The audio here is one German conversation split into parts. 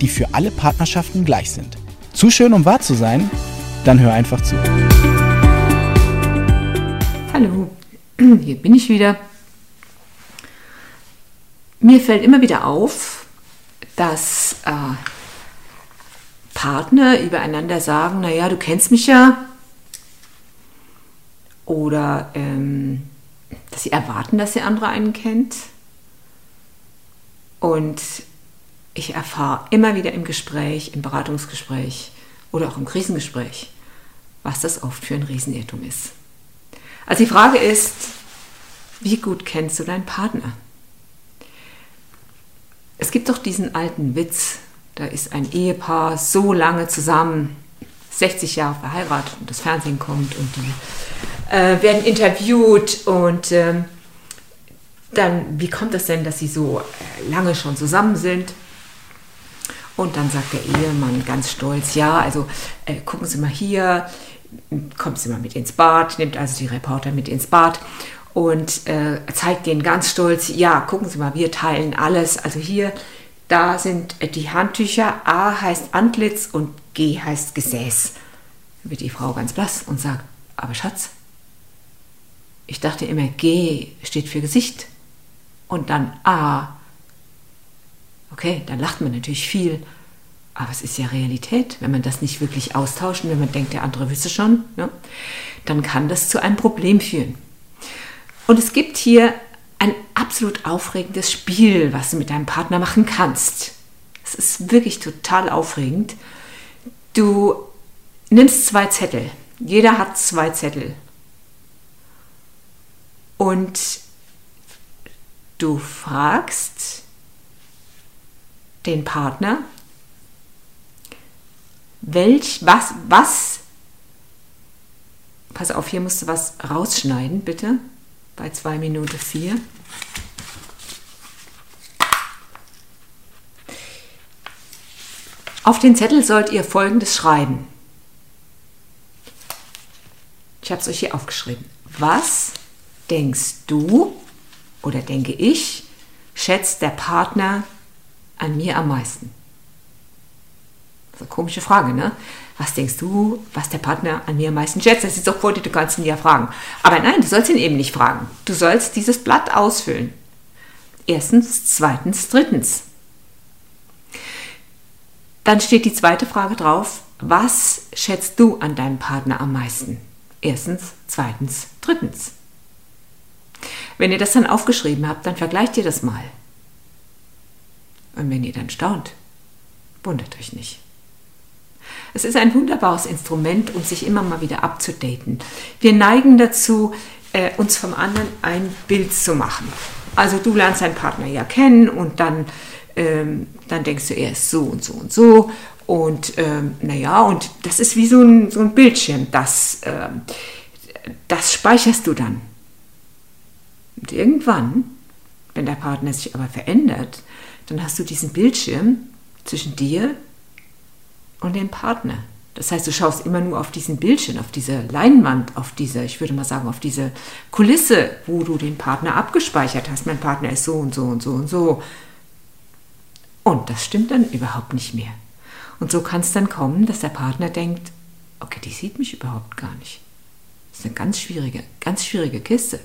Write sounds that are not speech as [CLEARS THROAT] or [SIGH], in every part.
die für alle Partnerschaften gleich sind. Zu schön, um wahr zu sein? Dann hör einfach zu. Hallo, [CLEARS THROAT] hier bin ich wieder. Mir fällt immer wieder auf, dass äh, Partner übereinander sagen, naja, du kennst mich ja. Oder ähm, dass sie erwarten, dass der andere einen kennt. Und ich erfahre immer wieder im Gespräch, im Beratungsgespräch oder auch im Krisengespräch, was das oft für ein Riesenirrtum ist. Also die Frage ist, wie gut kennst du deinen Partner? Es gibt doch diesen alten Witz, da ist ein Ehepaar so lange zusammen, 60 Jahre verheiratet und das Fernsehen kommt und die äh, werden interviewt und äh, dann, wie kommt es denn, dass sie so äh, lange schon zusammen sind? Und dann sagt der Ehemann ganz stolz, ja, also äh, gucken Sie mal hier, kommt sie mal mit ins Bad, nimmt also die Reporter mit ins Bad und äh, zeigt denen ganz stolz, ja, gucken Sie mal, wir teilen alles. Also hier, da sind die Handtücher, A heißt Antlitz und G heißt Gesäß. Da wird die Frau ganz blass und sagt, aber Schatz, ich dachte immer, G steht für Gesicht und dann A. Okay, dann lacht man natürlich viel. Aber es ist ja Realität. Wenn man das nicht wirklich austauscht und wenn man denkt, der andere wüsste schon, ja, dann kann das zu einem Problem führen. Und es gibt hier ein absolut aufregendes Spiel, was du mit deinem Partner machen kannst. Es ist wirklich total aufregend. Du nimmst zwei Zettel. Jeder hat zwei Zettel. Und du fragst den Partner, welch, was, was, pass auf, hier musst du was rausschneiden, bitte, bei 2 Minuten 4. Auf den Zettel sollt ihr folgendes schreiben. Ich habe es euch hier aufgeschrieben. Was denkst du oder denke ich, schätzt der Partner an mir am meisten? Eine komische Frage, ne? Was denkst du, was der Partner an mir am meisten schätzt? Das ist doch vor dir, du kannst ihn ja fragen. Aber nein, du sollst ihn eben nicht fragen. Du sollst dieses Blatt ausfüllen. Erstens, zweitens, drittens. Dann steht die zweite Frage drauf. Was schätzt du an deinem Partner am meisten? Erstens, zweitens, drittens. Wenn ihr das dann aufgeschrieben habt, dann vergleicht ihr das mal. Und wenn ihr dann staunt, wundert euch nicht. Es ist ein wunderbares Instrument, um sich immer mal wieder abzudaten. Wir neigen dazu, äh, uns vom anderen ein Bild zu machen. Also du lernst deinen Partner ja kennen und dann, ähm, dann denkst du, er ist so und so und so. Und ähm, naja, und das ist wie so ein, so ein Bildschirm, das, ähm, das speicherst du dann. Und irgendwann, wenn der Partner sich aber verändert, dann hast du diesen Bildschirm zwischen dir und dem Partner. Das heißt, du schaust immer nur auf diesen Bildschirm, auf diese Leinwand, auf diese, ich würde mal sagen, auf diese Kulisse, wo du den Partner abgespeichert hast. Mein Partner ist so und so und so und so. Und das stimmt dann überhaupt nicht mehr. Und so kann es dann kommen, dass der Partner denkt, okay, die sieht mich überhaupt gar nicht. Das ist eine ganz schwierige, ganz schwierige Kiste.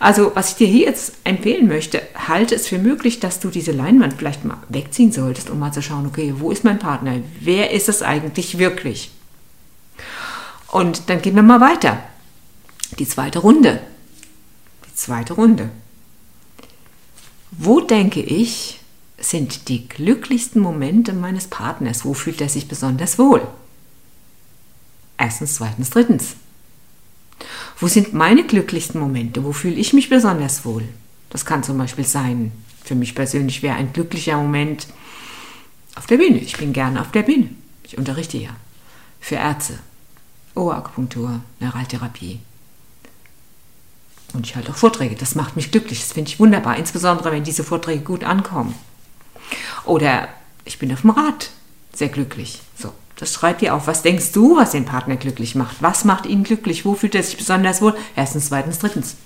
Also, was ich dir hier jetzt empfehlen möchte, halte es für möglich, dass du diese Leinwand vielleicht mal wegziehen solltest, um mal zu schauen, okay, wo ist mein Partner? Wer ist es eigentlich wirklich? Und dann gehen wir mal weiter. Die zweite Runde. Die zweite Runde. Wo denke ich, sind die glücklichsten Momente meines Partners? Wo fühlt er sich besonders wohl? Erstens, zweitens, drittens. Wo sind meine glücklichsten Momente? Wo fühle ich mich besonders wohl? Das kann zum Beispiel sein, für mich persönlich wäre ein glücklicher Moment Auf der Bühne. Ich bin gerne auf der Bühne. Ich unterrichte ja. Für Ärzte. Ohrakupunktur, Neuraltherapie. Und ich halte auch Vorträge. Das macht mich glücklich. Das finde ich wunderbar. Insbesondere, wenn diese Vorträge gut ankommen. Oder ich bin auf dem Rad sehr glücklich. So, das schreibt ihr auf. Was denkst du, was den Partner glücklich macht? Was macht ihn glücklich? Wo fühlt er sich besonders wohl? Erstens, zweitens, drittens.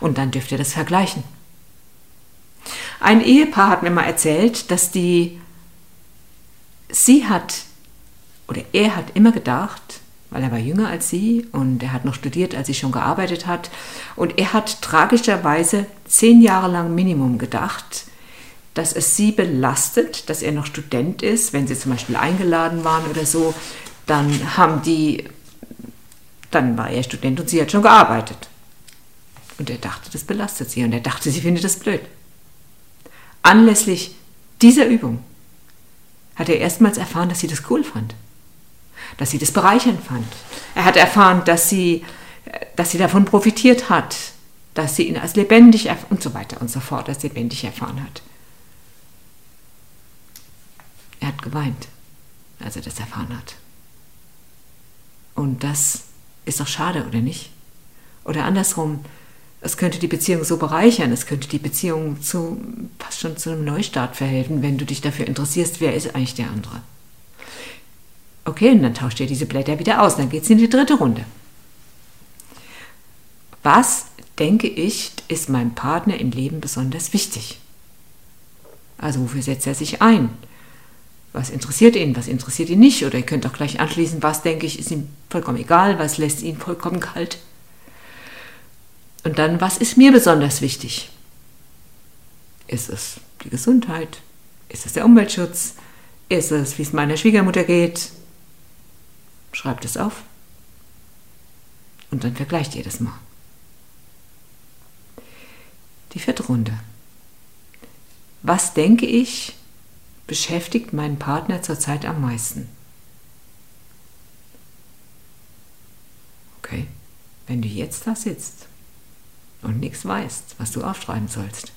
Und dann dürft ihr das vergleichen. Ein Ehepaar hat mir mal erzählt, dass die, sie hat, oder er hat immer gedacht, weil er war jünger als sie und er hat noch studiert, als sie schon gearbeitet hat. Und er hat tragischerweise zehn Jahre lang Minimum gedacht, dass es sie belastet, dass er noch Student ist. Wenn sie zum Beispiel eingeladen waren oder so, dann haben die, dann war er Student und sie hat schon gearbeitet. Und er dachte, das belastet sie und er dachte, sie findet das blöd. Anlässlich dieser Übung hat er erstmals erfahren, dass sie das cool fand, dass sie das bereichernd fand. Er hat erfahren, dass sie, dass sie davon profitiert hat, dass sie ihn als lebendig und so weiter und so fort als lebendig erfahren hat. Er hat geweint, als er das erfahren hat. Und das ist doch schade, oder nicht? Oder andersrum, es könnte die Beziehung so bereichern, es könnte die Beziehung zu, fast schon zu einem Neustart verhelfen, wenn du dich dafür interessierst, wer ist eigentlich der andere. Okay, und dann tauscht ihr diese Blätter wieder aus, dann geht es in die dritte Runde. Was, denke ich, ist meinem Partner im Leben besonders wichtig? Also wofür setzt er sich ein? Was interessiert ihn, was interessiert ihn nicht. Oder ihr könnt auch gleich anschließen, was denke ich, ist ihm vollkommen egal, was lässt ihn vollkommen kalt. Und dann, was ist mir besonders wichtig? Ist es die Gesundheit? Ist es der Umweltschutz? Ist es, wie es meiner Schwiegermutter geht? Schreibt es auf. Und dann vergleicht ihr das mal. Die vierte Runde. Was denke ich, beschäftigt meinen Partner zurzeit am meisten? Okay, wenn du jetzt da sitzt und nichts weißt, was du aufschreiben sollst,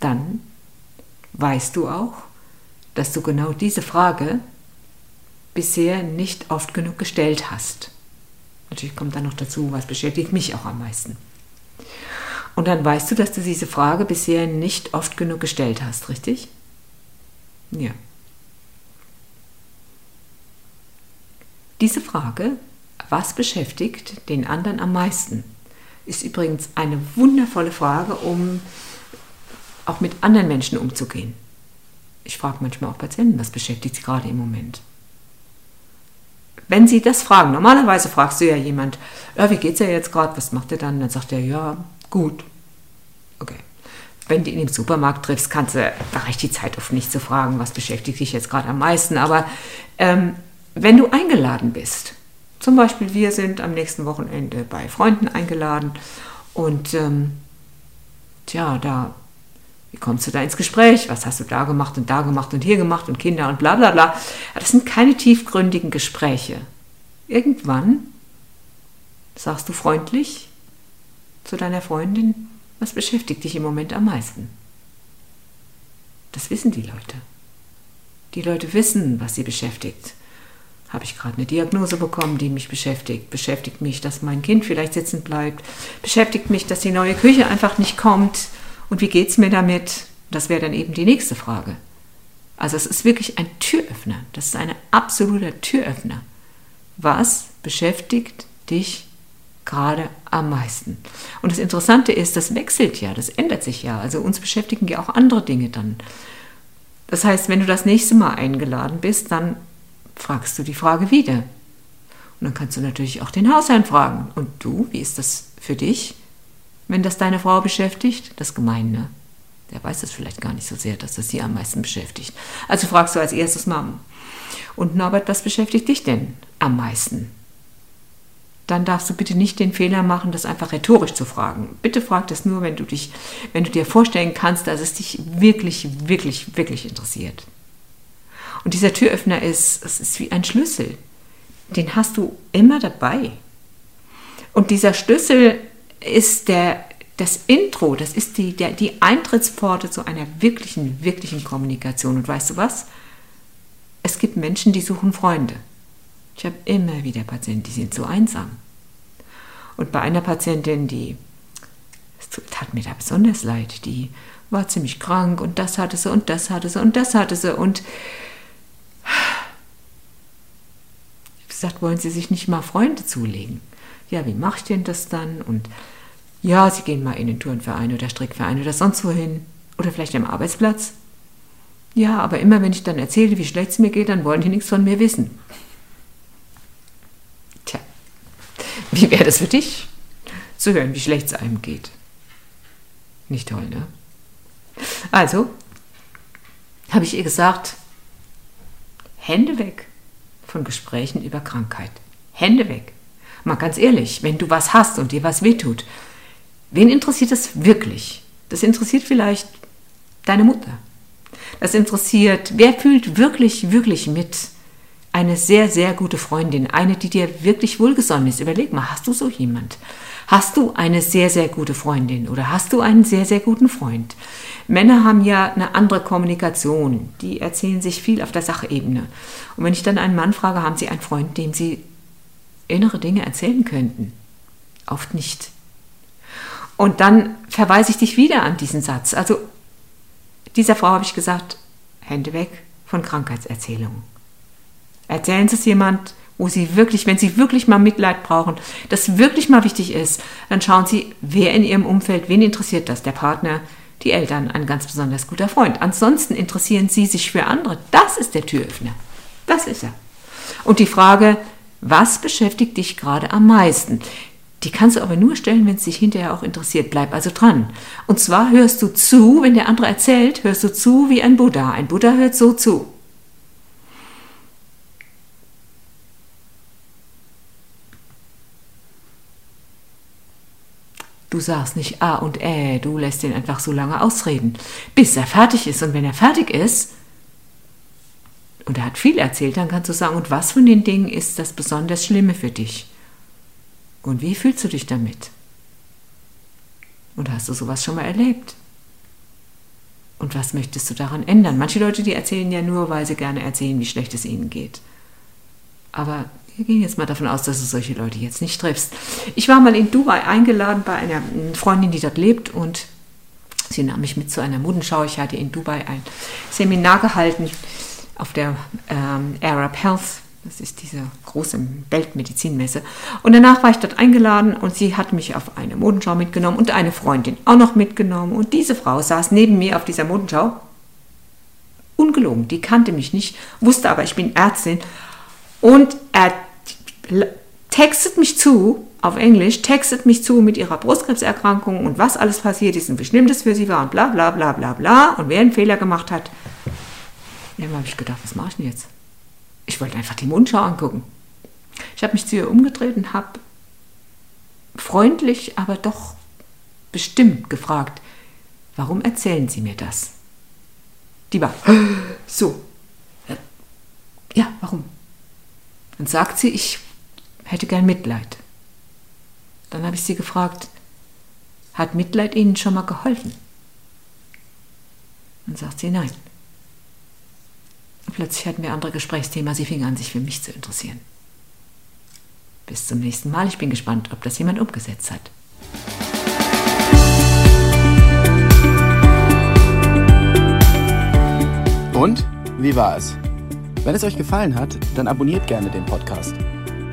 dann weißt du auch, dass du genau diese Frage bisher nicht oft genug gestellt hast. Natürlich kommt dann noch dazu, was beschäftigt mich auch am meisten. Und dann weißt du, dass du diese Frage bisher nicht oft genug gestellt hast, richtig? Ja. Diese Frage, was beschäftigt den anderen am meisten, ist übrigens eine wundervolle Frage, um auch mit anderen Menschen umzugehen. Ich frage manchmal auch Patienten, was beschäftigt sie gerade im Moment. Wenn sie das fragen, normalerweise fragst du ja jemand, ja, wie geht's ja jetzt gerade, was macht er dann? Dann sagt er, ja, Gut. Okay. Wenn du ihn im Supermarkt triffst, kannst du, da reicht die Zeit oft nicht zu fragen, was beschäftigt dich jetzt gerade am meisten. Aber ähm, wenn du eingeladen bist, zum Beispiel wir sind am nächsten Wochenende bei Freunden eingeladen und ähm, tja, da, wie kommst du da ins Gespräch? Was hast du da gemacht und da gemacht und hier gemacht und Kinder und bla bla bla. Das sind keine tiefgründigen Gespräche. Irgendwann sagst du freundlich, zu deiner Freundin, was beschäftigt dich im Moment am meisten? Das wissen die Leute. Die Leute wissen, was sie beschäftigt. Habe ich gerade eine Diagnose bekommen, die mich beschäftigt? Beschäftigt mich, dass mein Kind vielleicht sitzen bleibt? Beschäftigt mich, dass die neue Küche einfach nicht kommt? Und wie geht es mir damit? Das wäre dann eben die nächste Frage. Also es ist wirklich ein Türöffner. Das ist ein absoluter Türöffner. Was beschäftigt dich gerade am meisten. Und das Interessante ist, das wechselt ja, das ändert sich ja. Also uns beschäftigen ja auch andere Dinge dann. Das heißt, wenn du das nächste Mal eingeladen bist, dann fragst du die Frage wieder. Und dann kannst du natürlich auch den Hausherrn fragen. Und du, wie ist das für dich, wenn das deine Frau beschäftigt? Das Gemeine. ne? Der weiß das vielleicht gar nicht so sehr, dass das sie am meisten beschäftigt. Also fragst du als erstes Mom. Und Norbert, was beschäftigt dich denn am meisten? Dann darfst du bitte nicht den Fehler machen, das einfach rhetorisch zu fragen. Bitte frag das nur, wenn du dich, wenn du dir vorstellen kannst, dass es dich wirklich, wirklich, wirklich interessiert. Und dieser Türöffner ist, es ist wie ein Schlüssel. Den hast du immer dabei. Und dieser Schlüssel ist der, das Intro, das ist die, der, die Eintrittspforte zu einer wirklichen, wirklichen Kommunikation. Und weißt du was? Es gibt Menschen, die suchen Freunde. Ich habe immer wieder Patienten, die sind so einsam. Und bei einer Patientin, die, es tat mir da besonders leid, die war ziemlich krank und das hatte sie und das hatte sie und das hatte sie und gesagt, wollen Sie sich nicht mal Freunde zulegen? Ja, wie mache ich denn das dann? Und ja, Sie gehen mal in den Turnverein oder Strickverein oder sonst wohin. Oder vielleicht am Arbeitsplatz. Ja, aber immer wenn ich dann erzähle, wie schlecht es mir geht, dann wollen die nichts von mir wissen. Tja, wie wäre das für dich, zu hören, wie schlecht es einem geht? Nicht toll, ne? Also, habe ich ihr gesagt, Hände weg von Gesprächen über Krankheit. Hände weg. Mal ganz ehrlich, wenn du was hast und dir was wehtut, wen interessiert das wirklich? Das interessiert vielleicht deine Mutter. Das interessiert, wer fühlt wirklich, wirklich mit? Eine sehr, sehr gute Freundin, eine, die dir wirklich wohlgesonnen ist. Überleg mal, hast du so jemand? Hast du eine sehr, sehr gute Freundin oder hast du einen sehr, sehr guten Freund? Männer haben ja eine andere Kommunikation. Die erzählen sich viel auf der Sachebene. Und wenn ich dann einen Mann frage, haben sie einen Freund, dem sie innere Dinge erzählen könnten? Oft nicht. Und dann verweise ich dich wieder an diesen Satz. Also dieser Frau habe ich gesagt, Hände weg von Krankheitserzählungen. Erzählen Sie es jemand, wo Sie wirklich, wenn Sie wirklich mal Mitleid brauchen, das wirklich mal wichtig ist, dann schauen Sie, wer in Ihrem Umfeld, wen interessiert das? Der Partner, die Eltern, ein ganz besonders guter Freund. Ansonsten interessieren Sie sich für andere. Das ist der Türöffner. Das ist er. Und die Frage, was beschäftigt dich gerade am meisten? Die kannst du aber nur stellen, wenn es dich hinterher auch interessiert. Bleib also dran. Und zwar hörst du zu, wenn der andere erzählt, hörst du zu wie ein Buddha. Ein Buddha hört so zu. Du sagst nicht A und Ä, du lässt ihn einfach so lange ausreden, bis er fertig ist. Und wenn er fertig ist, und er hat viel erzählt, dann kannst du sagen, und was von den Dingen ist das besonders Schlimme für dich? Und wie fühlst du dich damit? Und hast du sowas schon mal erlebt? Und was möchtest du daran ändern? Manche Leute, die erzählen ja nur, weil sie gerne erzählen, wie schlecht es ihnen geht. Aber wir gehen jetzt mal davon aus, dass du solche Leute jetzt nicht triffst. Ich war mal in Dubai eingeladen bei einer Freundin, die dort lebt und sie nahm mich mit zu einer Modenschau. Ich hatte in Dubai ein Seminar gehalten auf der ähm, Arab Health. Das ist diese große Weltmedizinmesse. Und danach war ich dort eingeladen und sie hat mich auf eine Modenschau mitgenommen und eine Freundin auch noch mitgenommen. Und diese Frau saß neben mir auf dieser Modenschau. Ungelogen, die kannte mich nicht, wusste aber, ich bin Ärztin. Und er textet mich zu, auf Englisch, textet mich zu mit ihrer Brustkrebserkrankung und was alles passiert ist und wie schlimm das für sie war und bla bla bla bla bla und wer einen Fehler gemacht hat. dann habe ich gedacht, was mache ich denn jetzt? Ich wollte einfach die Mundschau angucken. Ich habe mich zu ihr umgedreht und habe freundlich, aber doch bestimmt gefragt, warum erzählen Sie mir das? Die war [GASPS] so. Ja, warum? Dann sagt sie, ich hätte gern Mitleid. Dann habe ich sie gefragt, hat Mitleid Ihnen schon mal geholfen? Dann sagt sie nein. Und plötzlich hatten wir andere Gesprächsthema. Sie fing an, sich für mich zu interessieren. Bis zum nächsten Mal. Ich bin gespannt, ob das jemand umgesetzt hat. Und wie war es? Wenn es euch gefallen hat, dann abonniert gerne den Podcast.